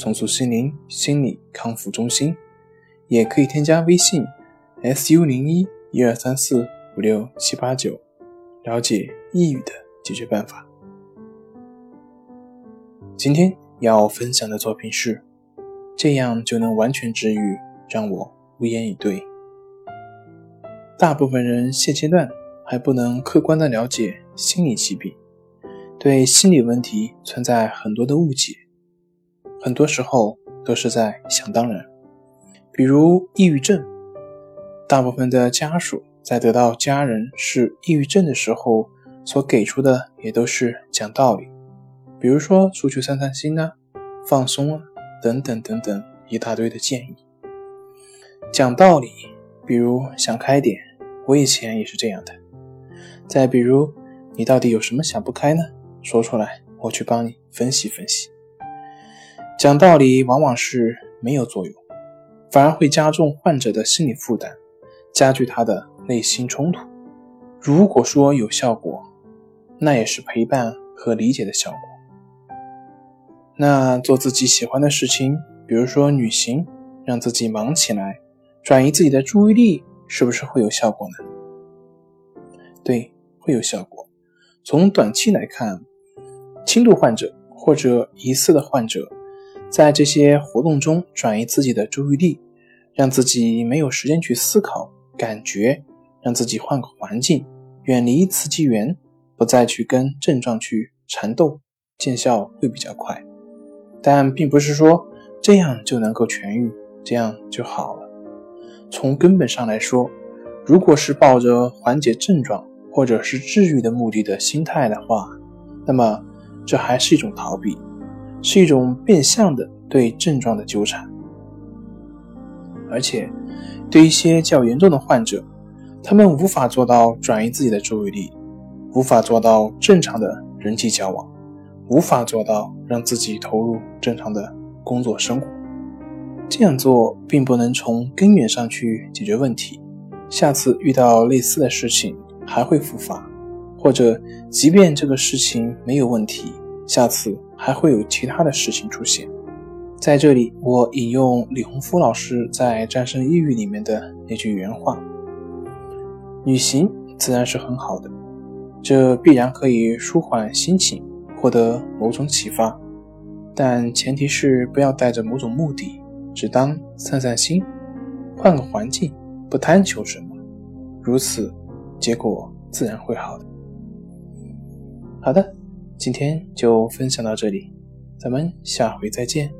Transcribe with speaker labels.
Speaker 1: 重塑心灵心理康复中心，也可以添加微信 s u 零一一二三四五六七八九，了解抑郁的解决办法。今天要分享的作品是：这样就能完全治愈，让我无言以对。大部分人现阶段还不能客观的了解心理疾病，对心理问题存在很多的误解。很多时候都是在想当然，比如抑郁症，大部分的家属在得到家人是抑郁症的时候，所给出的也都是讲道理，比如说出去散散心啊、放松啊等等等等一大堆的建议。讲道理，比如想开点，我以前也是这样的。再比如，你到底有什么想不开呢？说出来，我去帮你分析分析。讲道理往往是没有作用，反而会加重患者的心理负担，加剧他的内心冲突。如果说有效果，那也是陪伴和理解的效果。那做自己喜欢的事情，比如说旅行，让自己忙起来，转移自己的注意力，是不是会有效果呢？对，会有效果。从短期来看，轻度患者或者疑似的患者。在这些活动中转移自己的注意力，让自己没有时间去思考、感觉，让自己换个环境，远离刺激源，不再去跟症状去缠斗，见效会比较快。但并不是说这样就能够痊愈，这样就好了。从根本上来说，如果是抱着缓解症状或者是治愈的目的的心态的话，那么这还是一种逃避。是一种变相的对症状的纠缠，而且对一些较严重的患者，他们无法做到转移自己的注意力，无法做到正常的人际交往，无法做到让自己投入正常的工作生活。这样做并不能从根源上去解决问题，下次遇到类似的事情还会复发，或者即便这个事情没有问题。下次还会有其他的事情出现。在这里，我引用李洪福老师在《战胜抑郁》里面的那句原话：“旅行自然是很好的，这必然可以舒缓心情，获得某种启发，但前提是不要带着某种目的，只当散散心，换个环境，不贪求什么，如此，结果自然会好的。”好的。今天就分享到这里，咱们下回再见。